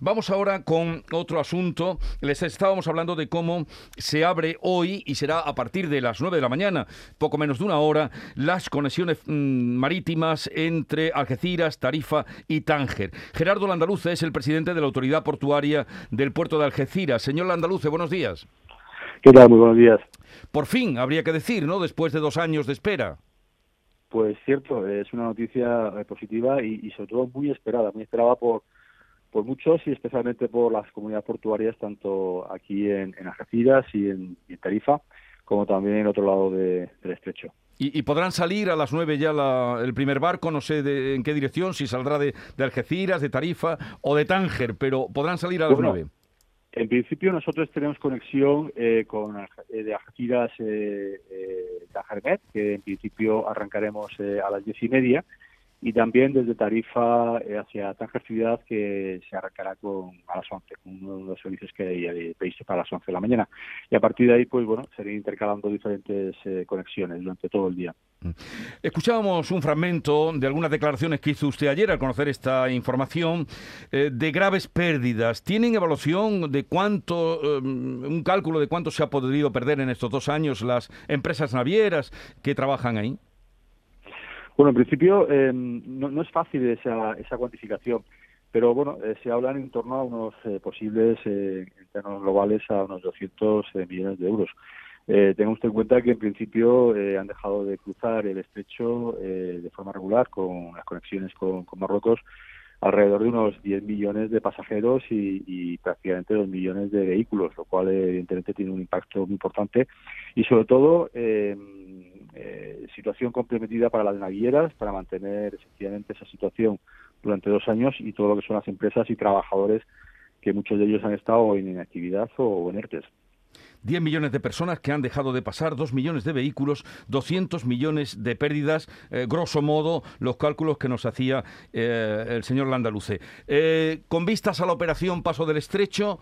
Vamos ahora con otro asunto. Les estábamos hablando de cómo se abre hoy y será a partir de las 9 de la mañana, poco menos de una hora, las conexiones mm, marítimas entre Algeciras, Tarifa y Tánger. Gerardo Landaluce es el presidente de la Autoridad Portuaria del puerto de Algeciras. Señor Landaluce, buenos días. ¿Qué tal? Muy buenos días. Por fin, habría que decir, ¿no? Después de dos años de espera. Pues cierto, es una noticia eh, positiva y, sobre todo muy esperada, muy esperada por, por muchos y especialmente por las comunidades portuarias, tanto aquí en, en Algeciras y en, Tarifa, como también en otro lado del estrecho. ¿Y, podrán salir a las nueve ya el primer barco? No sé de, en qué dirección, si saldrá de, Algeciras, de Tarifa o de Tánger, pero podrán salir a las nueve. En principio nosotros tenemos conexión eh, con eh, de Algeciras eh, eh, que en principio arrancaremos eh, a las diez y media, y también desde Tarifa hacia Tánger Ciudad, que se arrancará con, a las 11, con uno de los servicios que hay previsto para las 11 de la mañana. Y a partir de ahí, pues bueno, se intercalando diferentes conexiones durante todo el día. Mm. Escuchábamos un fragmento de algunas declaraciones que hizo usted ayer al conocer esta información eh, de graves pérdidas. ¿Tienen evaluación de cuánto, eh, un cálculo de cuánto se ha podido perder en estos dos años las empresas navieras que trabajan ahí? Bueno, en principio eh, no, es fácil esa, esa cuantificación, pero bueno, se hablan en torno a unos posibles, en términos globales, a unos 200 millones de euros. Eh, tenga usted en cuenta que en principio eh, han dejado de cruzar el estrecho eh, de forma regular con las conexiones con, Marruecos alrededor de unos 10 millones de pasajeros y, prácticamente 2 millones de vehículos, lo cual evidentemente tiene un impacto muy importante y sobre todo em, situación comprometida para las navieras para mantener efectivamente esa situación durante dos años y todo lo que son las empresas y trabajadores que muchos de ellos han estado en inactividad o en ERTES. 10 millones de personas que han dejado de pasar, 2 millones de vehículos, 200 millones de pérdidas, eh, grosso modo los cálculos que nos hacía eh, el señor Landaluce. Eh, con vistas a la operación Paso del Estrecho,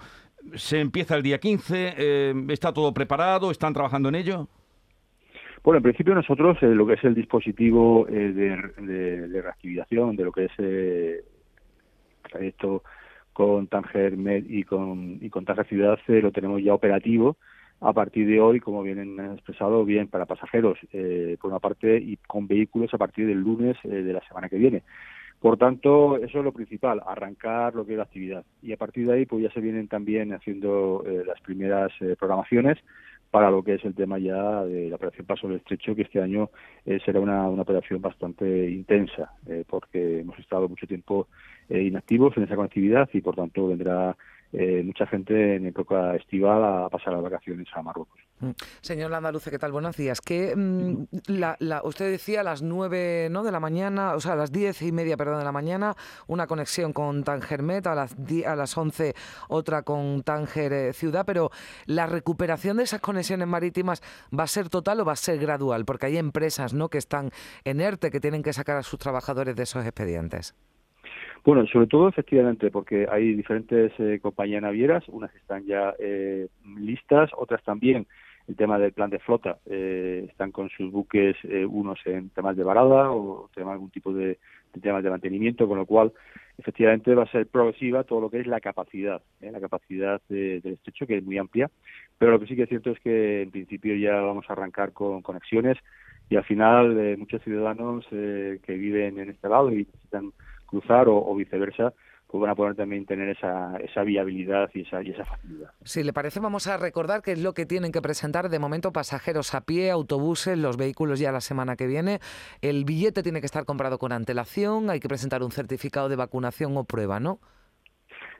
se empieza el día 15, ¿está todo preparado? ¿Están trabajando en ello? Bueno, en principio nosotros lo que es el dispositivo de, reactivación, de lo que es el trayecto con Tanger Med y con, y con Tanger Ciudad eh, lo tenemos ya operativo a partir de hoy, como bien expresado, bien para pasajeros eh, por una parte y con vehículos a partir del lunes eh, de la semana que viene. Por tanto, eso es lo principal, arrancar lo que es la actividad. Y a partir de ahí, pues ya se vienen también haciendo las primeras programaciones para lo que es el tema ya de la operación Paso del Estrecho, que este año será una, una operación bastante intensa, porque hemos estado mucho tiempo eh, inactivos en esa conectividad y por tanto vendrá eh, mucha gente en época estival a pasar las vacaciones a Marruecos. Mm. Señor Landaluce, ¿qué tal? Buenos días. Que mm, la, usted decía a las nueve ¿no? de la mañana, o sea, a las diez y media perdón, de la mañana, una conexión con Tangermet, a las, a las once otra con Tanger eh, Ciudad, pero ¿la recuperación de esas conexiones marítimas va a ser total o va a ser gradual? Porque hay empresas ¿no? que están en ERTE, que tienen que sacar a sus trabajadores de esos expedientes. Bueno, sobre todo efectivamente, porque hay diferentes eh, compañías navieras, unas están ya eh, listas, otras también. El tema del plan de flota, eh, están con sus buques unos en temas de varada o temas, algún tipo de, temas de mantenimiento, con lo cual efectivamente va a ser progresiva todo lo que es la capacidad, la capacidad del estrecho, que es muy amplia, pero lo que sí que es cierto es que en principio ya vamos a arrancar con conexiones y al final muchos ciudadanos que viven en este lado y necesitan cruzar o, viceversa, pues van a poder también tener esa, esa viabilidad y esa, y esa facilidad. Si le parece, vamos a recordar qué es lo que tienen que presentar de momento pasajeros a pie, autobuses, los vehículos ya la semana que viene. El billete tiene que estar comprado con antelación, hay que presentar un certificado de vacunación o prueba, ¿no?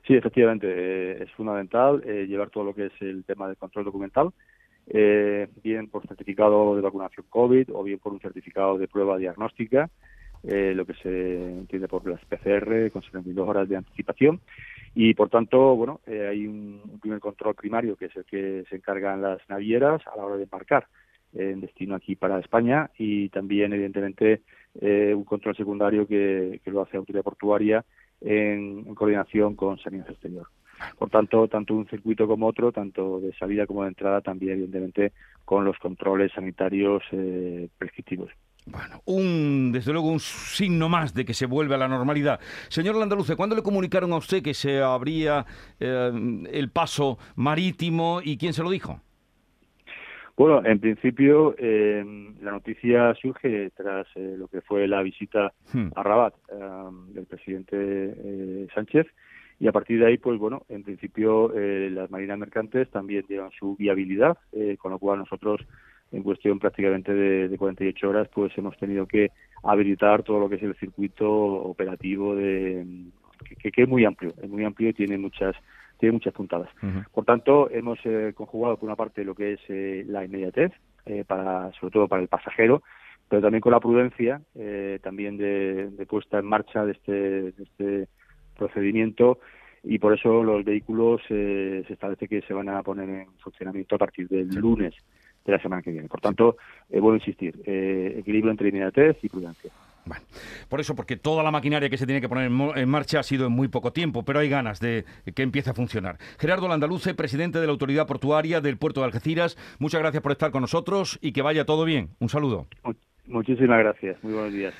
Sí, efectivamente, eh, es fundamental eh, llevar todo lo que es el tema del control documental, eh, bien por certificado de vacunación COVID o bien por un certificado de prueba diagnóstica eh, lo que se entiende por las PCR con 72 horas de anticipación y por tanto bueno eh, hay un, primer control primario que es el que se encargan las navieras a la hora de embarcar en destino aquí para España y también evidentemente eh, un control secundario que, lo hace autoridad portuaria en, coordinación con Sanidad Exterior. Por tanto, tanto un circuito como otro, tanto de salida como de entrada, también evidentemente con los controles sanitarios prescriptivos. Bueno, un, desde luego un signo más de que se vuelve a la normalidad. Señor Landaluce, ¿cuándo le comunicaron a usted que se abría eh, el paso marítimo y quién se lo dijo? Bueno, en principio eh, la noticia surge tras eh, lo que fue la visita hmm. a Rabat del presidente Sánchez y a partir de ahí, pues bueno, en principio las marinas mercantes también llevan su viabilidad, con lo cual nosotros en cuestión prácticamente de, de 48 horas, pues hemos tenido que habilitar todo lo que es el circuito operativo de que, que es muy amplio, es muy amplio y tiene muchas tiene muchas puntadas. Por tanto, hemos eh, conjugado por una parte lo que es eh, la inmediatez, eh, para, sobre todo para el pasajero, pero también con la prudencia, también de, puesta en marcha de este, de este procedimiento. Y por eso los vehículos se establece que se van a poner en funcionamiento a partir del lunes de la semana que viene. Por tanto, eh, vuelvo a insistir, eh, equilibrio entre inmediatez y prudencia. Bueno, por eso, porque toda la maquinaria que se tiene que poner en marcha ha sido en muy poco tiempo, pero hay ganas de que empiece a funcionar. Gerardo Landaluce, presidente de la Autoridad Portuaria del Puerto de Algeciras, muchas gracias por estar con nosotros y que vaya todo bien. Un saludo. Muchísimas gracias. Muy buenos días.